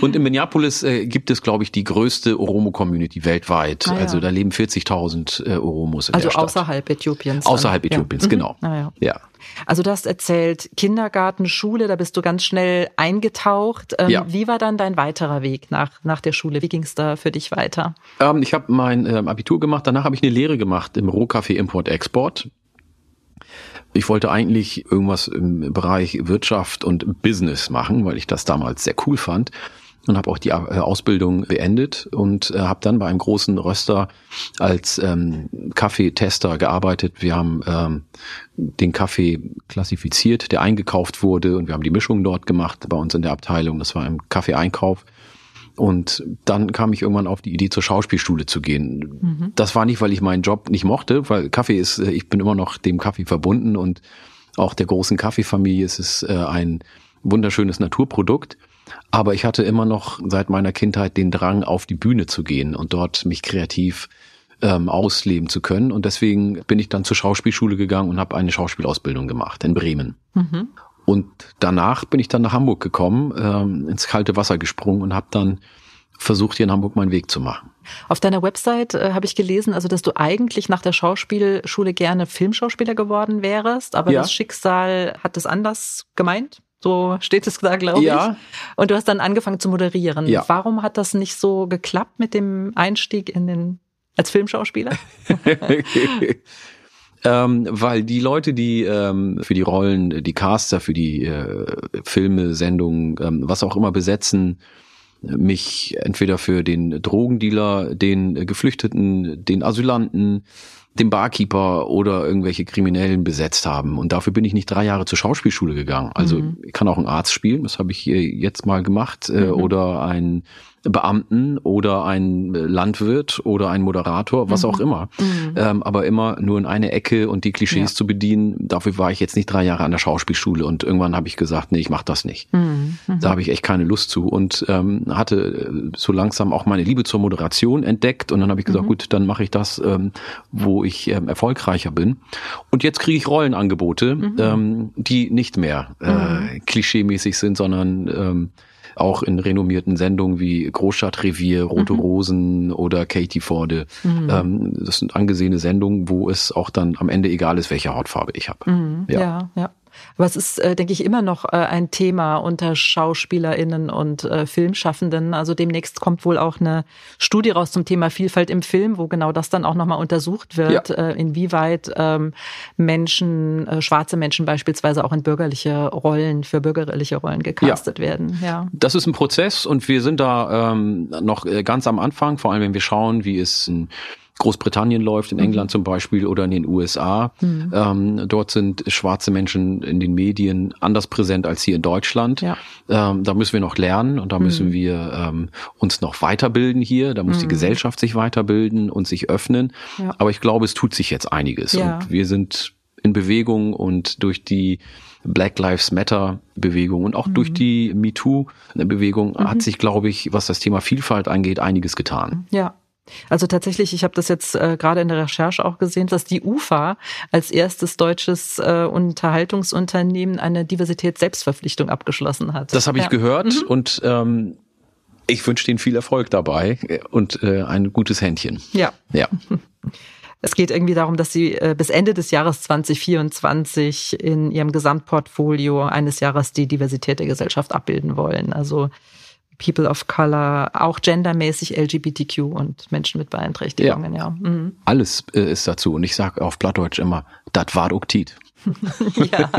Und in Minneapolis äh, gibt es, glaube ich, die größte Oromo-Community weltweit.
Ah, ja.
Also da leben 40.000 äh, Oromos in
Also
der Stadt.
außerhalb Äthiopiens. dann.
Außerhalb
Ja.
Äthiopiens,
Mhm.
genau.
Ah, ja.
Ja.
Also du hast erzählt, Kindergarten, Schule, da bist du ganz schnell eingetaucht. Ähm,
Ja.
Wie war dann dein weiterer Weg nach, nach der Schule? Wie ging es da für dich weiter?
Ähm, ich habe mein ähm, Abitur gemacht, danach habe ich eine Lehre gemacht im Rohkaffee Import Export. Ich wollte eigentlich irgendwas im Bereich Wirtschaft und Business machen, weil ich das damals sehr cool fand und habe auch die äh, Ausbildung beendet und äh, habe dann bei einem großen Röster als ähm, Kaffeetester gearbeitet. Wir haben ähm, den Kaffee klassifiziert, der eingekauft wurde und wir haben die Mischung dort gemacht bei uns in der Abteilung. Das war im Kaffeeeinkauf. Und dann kam ich irgendwann auf die Idee, zur Schauspielschule zu gehen. Das war nicht, weil ich meinen Job nicht mochte, weil Kaffee ist, äh, ich bin immer noch dem Kaffee verbunden und auch der großen Kaffeefamilie ist es äh, ein wunderschönes Naturprodukt. Aber ich hatte immer noch seit meiner Kindheit den Drang, auf die Bühne zu gehen und dort mich kreativ ähm, ausleben zu können. Und deswegen bin ich dann zur Schauspielschule gegangen und habe eine Schauspielausbildung gemacht in Bremen. Und danach bin ich dann nach Hamburg gekommen, ähm, ins kalte Wasser gesprungen und habe dann versucht, hier in Hamburg meinen Weg zu machen.
Auf deiner Website äh, habe ich gelesen, also dass du eigentlich nach der Schauspielschule gerne Filmschauspieler geworden wärst, aber
Ja.
das Schicksal hat es anders gemeint. So steht es da, glaube
Ja.
ich. Und du hast dann angefangen zu moderieren.
Ja.
Warum hat das nicht so geklappt mit dem Einstieg in den Als Filmschauspieler?
ähm, weil die Leute, die ähm, für die Rollen, die Caster, für die äh, Filme, Sendungen, ähm, was auch immer besetzen, mich entweder für den Drogendealer, den Geflüchteten, den Asylanten, den Barkeeper oder irgendwelche Kriminellen besetzt haben. Und dafür bin ich nicht drei Jahre zur Schauspielschule gegangen. Also mhm. ich kann auch einen Arzt spielen, das habe ich jetzt mal gemacht, äh, mhm. oder ein Beamten oder ein Landwirt oder ein Moderator, was mhm. auch immer. Mhm. Ähm, aber immer nur in eine Ecke und die Klischees ja. zu bedienen, dafür war ich jetzt nicht drei Jahre an der Schauspielschule und irgendwann habe ich gesagt, nee, ich mache das nicht. Mhm. mhm. Da habe ich echt keine Lust zu und ähm, hatte äh, so langsam auch meine Liebe zur Moderation entdeckt und dann habe ich gesagt, mhm. gut, dann mache ich das, ähm, wo ich ähm, erfolgreicher bin. Und jetzt kriege ich Rollenangebote, mhm. ähm, die nicht mehr äh, klischeemäßig sind, sondern ähm, auch in renommierten Sendungen wie Großstadtrevier, Rote mhm. Rosen oder Katie Forde. Mhm. Ähm, das sind angesehene Sendungen, wo es auch dann am Ende egal ist, welche Hautfarbe ich habe.
Mhm. Ja, ja. ja. Aber es ist, äh, denke ich, immer noch äh, ein Thema unter SchauspielerInnen und äh, Filmschaffenden. Also demnächst kommt wohl auch eine Studie raus zum Thema Vielfalt im Film, wo genau das dann auch nochmal untersucht wird, ja. äh, inwieweit ähm, Menschen, äh, schwarze Menschen beispielsweise auch in bürgerliche Rollen, für bürgerliche Rollen gecastet ja. werden. Ja.
Das ist ein Prozess und wir sind da ähm, noch äh, ganz am Anfang, vor allem wenn wir schauen, wie es ein Großbritannien läuft, in mhm. England zum Beispiel oder in den USA. Mhm. Ähm, dort sind schwarze Menschen in den Medien anders präsent als hier in Deutschland. Ja. Ähm, da müssen wir noch lernen und da müssen mhm. wir ähm, uns noch weiterbilden hier. Da muss die mhm. Gesellschaft sich weiterbilden und sich öffnen. Ja. Aber ich glaube, es tut sich jetzt einiges ja. und wir sind in Bewegung und durch die Black Lives Matter Bewegung und auch mhm. durch die MeToo Bewegung mhm. hat sich, glaube ich, was das Thema Vielfalt angeht, einiges getan.
Ja, also tatsächlich, ich habe das jetzt äh, gerade in der Recherche auch gesehen, dass die UFA als erstes deutsches äh, Unterhaltungsunternehmen eine Diversitäts-Selbstverpflichtung abgeschlossen hat.
Das habe ich ja. gehört mhm. und ähm, ich wünsche denen viel Erfolg dabei und äh, ein gutes Händchen.
Ja. Ja. Es geht irgendwie darum, dass sie äh, bis Ende des Jahres 2024 in ihrem Gesamtportfolio eines Jahres die Diversität der Gesellschaft abbilden wollen. Also People of Color, auch gendermäßig LGBTQ und Menschen mit Beeinträchtigungen, ja. ja. Mhm.
Alles äh, ist dazu. Und ich sage auf Plattdeutsch immer, dat war oktit.
ja,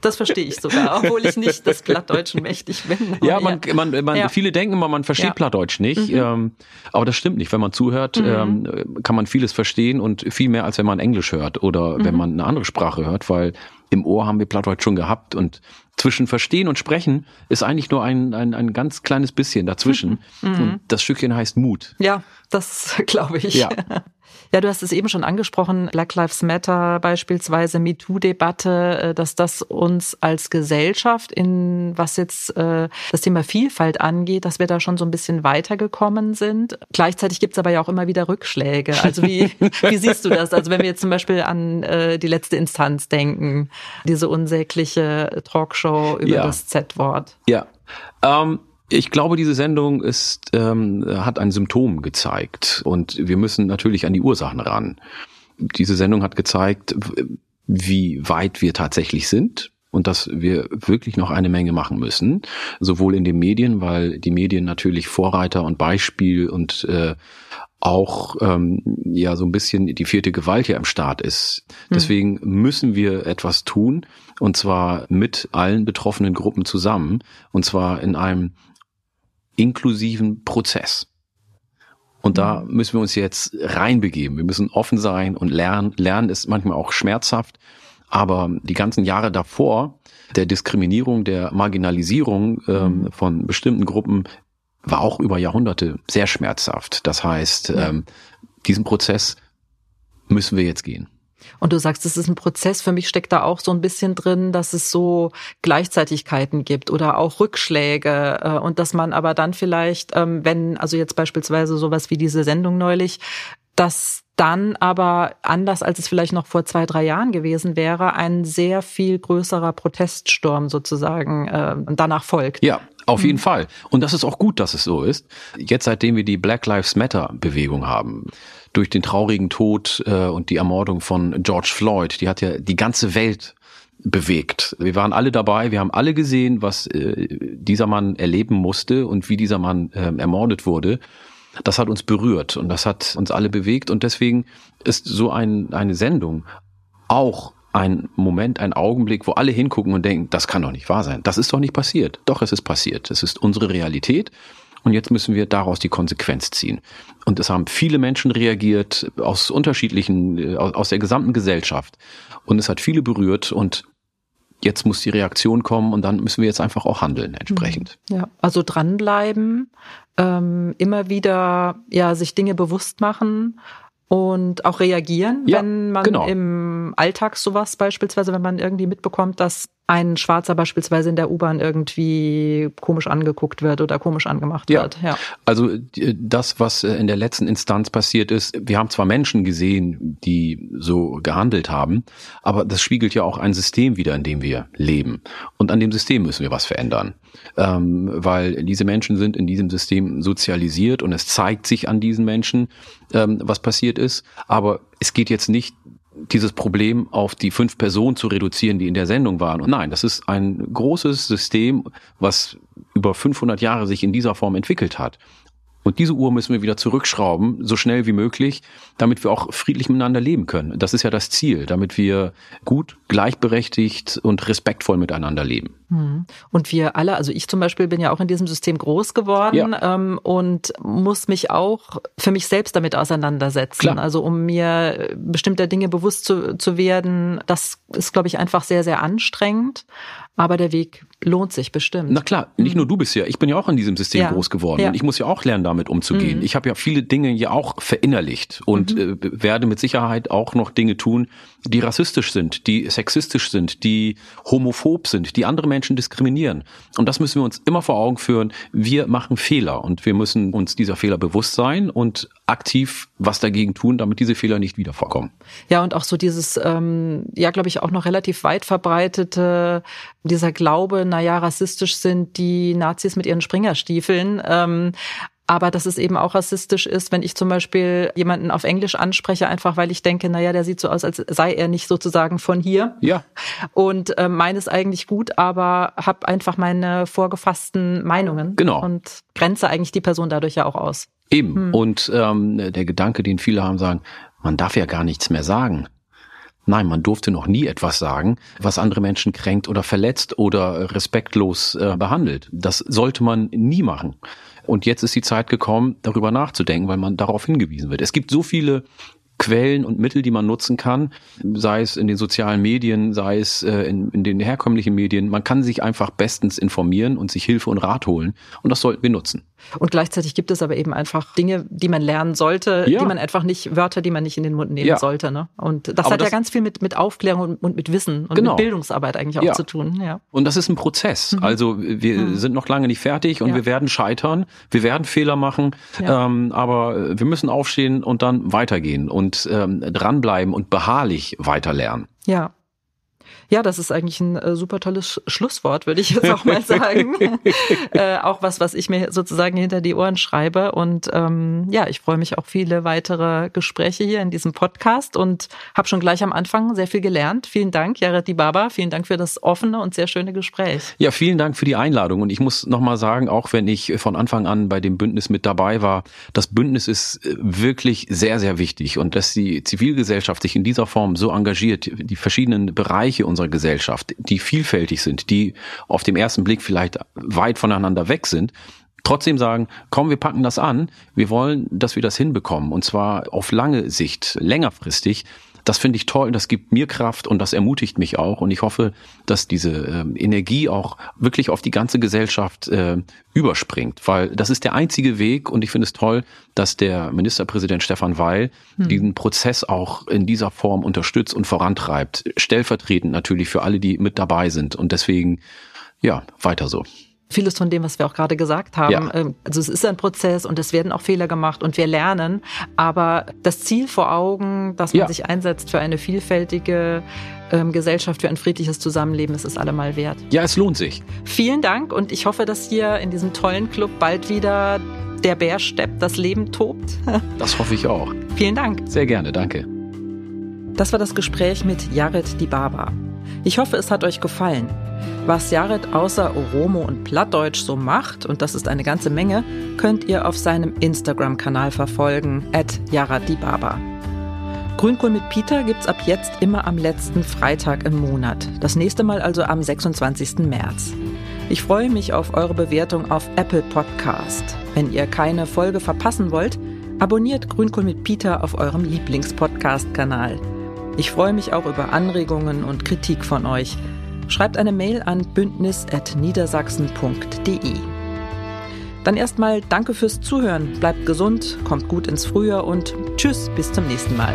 das verstehe ich sogar, obwohl ich nicht des Plattdeutschen mächtig bin.
Ja, man, ja. man, man ja. viele denken immer, man versteht ja. Plattdeutsch nicht, mhm. ähm, aber das stimmt nicht. Wenn man zuhört, mhm. ähm, kann man vieles verstehen und viel mehr als wenn man Englisch hört oder mhm. wenn man eine andere Sprache hört, weil im Ohr haben wir Plattdeutsch schon gehabt und zwischen Verstehen und Sprechen ist eigentlich nur ein, ein, ein ganz kleines bisschen dazwischen. Mhm. Und das Stückchen heißt Mut.
Ja, das glaube ich. Ja. Ja, du hast es eben schon angesprochen, Black Lives Matter beispielsweise, MeToo-Debatte, äh, dass das uns als Gesellschaft in was jetzt äh, das Thema Vielfalt angeht, dass wir da schon so ein bisschen weitergekommen sind. Gleichzeitig gibt's aber ja auch immer wieder Rückschläge. Also wie, wie siehst du das? Also wenn wir jetzt zum Beispiel an äh, die letzte Instanz denken, diese unsägliche Talkshow über ja. das Z-Wort.
Ja. Ähm ich glaube, diese Sendung ist, ähm, hat ein Symptom gezeigt und wir müssen natürlich an die Ursachen ran. Diese Sendung hat gezeigt, wie weit wir tatsächlich sind und dass wir wirklich noch eine Menge machen müssen, sowohl in den Medien, weil die Medien natürlich Vorreiter und Beispiel und äh, auch ähm, ja so ein bisschen die vierte Gewalt hier im Staat ist. Hm. Deswegen müssen wir etwas tun und zwar mit allen betroffenen Gruppen zusammen und zwar in einem inklusiven Prozess. Und da mhm. müssen wir uns jetzt reinbegeben. Wir müssen offen sein und lernen. Lernen ist manchmal auch schmerzhaft, aber die ganzen Jahre davor der Diskriminierung, der Marginalisierung ähm, mhm. von bestimmten Gruppen war auch über Jahrhunderte sehr schmerzhaft. Das heißt, ähm, diesen Prozess müssen wir jetzt gehen.
Und du sagst, es ist ein Prozess. Für mich steckt da auch so ein bisschen drin, dass es so Gleichzeitigkeiten gibt oder auch Rückschläge äh, und dass man aber dann vielleicht, ähm, wenn, also jetzt beispielsweise sowas wie diese Sendung neulich, dass dann aber anders als es vielleicht noch vor zwei, drei Jahren gewesen wäre, ein sehr viel größerer Proteststurm sozusagen äh, danach folgt.
Ja, auf jeden mhm. Fall. Und das ist auch gut, dass es so ist. Jetzt, seitdem wir die Black Lives Matter Bewegung haben, durch den traurigen Tod äh, und die Ermordung von George Floyd, die hat ja die ganze Welt bewegt. Wir waren alle dabei, wir haben alle gesehen, was äh, dieser Mann erleben musste und wie dieser Mann äh, ermordet wurde. Das hat uns berührt und das hat uns alle bewegt und deswegen ist so ein, eine Sendung auch ein Moment, ein Augenblick, wo alle hingucken und denken, das kann doch nicht wahr sein. Das ist doch nicht passiert. Doch, es ist passiert. Es ist unsere Realität. Und jetzt müssen wir daraus die Konsequenz ziehen. Und es haben viele Menschen reagiert aus unterschiedlichen, äh, aus der gesamten Gesellschaft. Und es hat viele berührt und jetzt muss die Reaktion kommen und dann müssen wir jetzt einfach auch handeln entsprechend.
Mhm. Ja, also dranbleiben, ähm, immer wieder ja sich Dinge bewusst machen und auch reagieren, ja, wenn man genau. im Alltag sowas beispielsweise, wenn man irgendwie mitbekommt, dass ein Schwarzer beispielsweise in der U-Bahn irgendwie komisch angeguckt wird oder komisch angemacht ja. wird.
Ja. Also das, was in der letzten Instanz passiert ist, wir haben zwar Menschen gesehen, die so gehandelt haben, aber das spiegelt ja auch ein System wieder, in dem wir leben. Und an dem System müssen wir was verändern. Ähm, weil diese Menschen sind in diesem System sozialisiert und es zeigt sich an diesen Menschen, ähm, was passiert ist. Aber es geht jetzt nicht dieses Problem auf die fünf Personen zu reduzieren, die in der Sendung waren. Und nein, das ist ein großes System, was über 500 Jahre sich in dieser Form entwickelt hat. Und diese Uhr müssen wir wieder zurückschrauben, so schnell wie möglich, damit wir auch friedlich miteinander leben können. Das ist ja das Ziel, damit wir gut, gleichberechtigt und respektvoll miteinander leben.
Hm. Und wir alle, also ich zum Beispiel bin ja auch in diesem System groß geworden ja. ähm, und muss mich auch für mich selbst damit auseinandersetzen. Klar. Also um mir bestimmter Dinge bewusst zu, zu werden, das ist, glaube ich, einfach sehr, sehr anstrengend. Aber der Weg lohnt sich bestimmt.
Na klar, nicht nur du bist ja, ich bin ja auch in diesem System ja. groß geworden ja. und ich muss ja auch lernen, damit umzugehen. Mhm. Ich habe ja viele Dinge ja auch verinnerlicht und mhm. äh, werde mit Sicherheit auch noch Dinge tun, die rassistisch sind, die sexistisch sind, die homophob sind, die andere Menschen diskriminieren. Und das müssen wir uns immer vor Augen führen. Wir machen Fehler und wir müssen uns dieser Fehler bewusst sein und aktiv was dagegen tun, damit diese Fehler nicht wieder vorkommen.
Ja, und auch so dieses, ähm, ja, glaube ich, auch noch relativ weit verbreitete, dieser Glaube, naja, rassistisch sind die Nazis mit ihren Springerstiefeln. Ähm, aber dass es eben auch rassistisch ist, wenn ich zum Beispiel jemanden auf Englisch anspreche, einfach weil ich denke, naja, der sieht so aus, als sei er nicht sozusagen von hier.
Ja.
Und äh, meine ist eigentlich gut, aber habe einfach meine vorgefassten Meinungen.
Genau.
Und grenze eigentlich die Person dadurch ja auch aus.
Eben. Hm. Und ähm, der Gedanke, den viele haben, sagen, man darf ja gar nichts mehr sagen. Nein, man durfte noch nie etwas sagen, was andere Menschen kränkt oder verletzt oder respektlos äh, behandelt. Das sollte man nie machen. Und jetzt ist die Zeit gekommen, darüber nachzudenken, weil man darauf hingewiesen wird. Es gibt so viele Quellen und Mittel, die man nutzen kann, sei es in den sozialen Medien, sei es äh, in, in, den herkömmlichen Medien. Man kann sich einfach bestens informieren und sich Hilfe und Rat holen. Und das sollten wir nutzen.
Und gleichzeitig gibt es aber eben einfach Dinge, die man lernen sollte, ja. die man einfach nicht, Wörter, die man nicht in den Mund nehmen ja. sollte. Ne? Und das aber hat das, ja ganz viel mit, mit Aufklärung und, und mit Wissen und genau. mit Bildungsarbeit eigentlich auch ja. zu tun. Ja.
Und das ist ein Prozess. Mhm. Also wir mhm. sind noch lange nicht fertig und wir werden scheitern, wir werden Fehler machen, ähm, aber wir müssen aufstehen und dann weitergehen und ähm, dranbleiben und beharrlich weiterlernen.
Ja. Ja, das ist eigentlich ein äh, super tolles Schlusswort, würde ich jetzt auch mal sagen. äh, auch was, was ich mir sozusagen hinter die Ohren schreibe. Und ähm, ja, ich freue mich auf viele weitere Gespräche hier in diesem Podcast und habe schon gleich am Anfang sehr viel gelernt. Vielen Dank, Jared Baba. Vielen Dank für das offene und sehr schöne Gespräch.
Ja, vielen Dank für die Einladung. Und ich muss nochmal sagen, auch wenn ich von Anfang an bei dem Bündnis mit dabei war, das Bündnis ist äh, wirklich sehr, sehr wichtig. Und dass die Zivilgesellschaft sich in dieser Form so engagiert, die verschiedenen Bereiche unserer unserer Gesellschaft, die vielfältig sind, die auf dem ersten Blick vielleicht weit voneinander weg sind, trotzdem sagen, komm, wir packen das an, wir wollen, dass wir das hinbekommen. Und zwar auf lange Sicht, längerfristig, das finde ich toll, das gibt mir Kraft und das ermutigt mich auch. Und ich hoffe, dass diese äh, Energie auch wirklich auf die ganze Gesellschaft äh, überspringt, weil das ist der einzige Weg und ich finde es toll, dass der Ministerpräsident Stefan Weil hm. diesen Prozess auch in dieser Form unterstützt und vorantreibt. Stellvertretend natürlich für alle, die mit dabei sind. Und deswegen, ja, weiter so
vieles von dem, was wir auch gerade gesagt haben. Ja. Ähm, also es ist ein Prozess und es werden auch Fehler gemacht und wir lernen. Aber das Ziel vor Augen, dass man ja. sich einsetzt für eine vielfältige ähm, Gesellschaft, für ein friedliches Zusammenleben, ist es allemal wert.
Ja, es lohnt sich.
Vielen Dank und ich hoffe, dass hier in diesem tollen Club bald wieder der Bär steppt, das Leben tobt.
Das hoffe ich auch.
Vielen Dank.
Sehr gerne, danke.
Das war das Gespräch mit Jared Dibaba. Ich hoffe, es hat euch gefallen. Was Jared außer Oromo und Plattdeutsch so macht, und das ist eine ganze Menge, könnt ihr auf seinem Instagram-Kanal verfolgen, at Yaradibaba. Grünkohl mit Peter gibt's ab jetzt immer am letzten Freitag im Monat. Das nächste Mal also am 26. März. Ich freue mich auf eure Bewertung auf Apple Podcast. Wenn ihr keine Folge verpassen wollt, abonniert Grünkohl mit Peter auf eurem Lieblingspodcast-Kanal. Ich freue mich auch über Anregungen und Kritik von euch. Schreibt eine Mail an bündnis.niedersachsen.de. Dann erstmal danke fürs Zuhören, bleibt gesund, kommt gut ins Frühjahr und tschüss, bis zum nächsten Mal.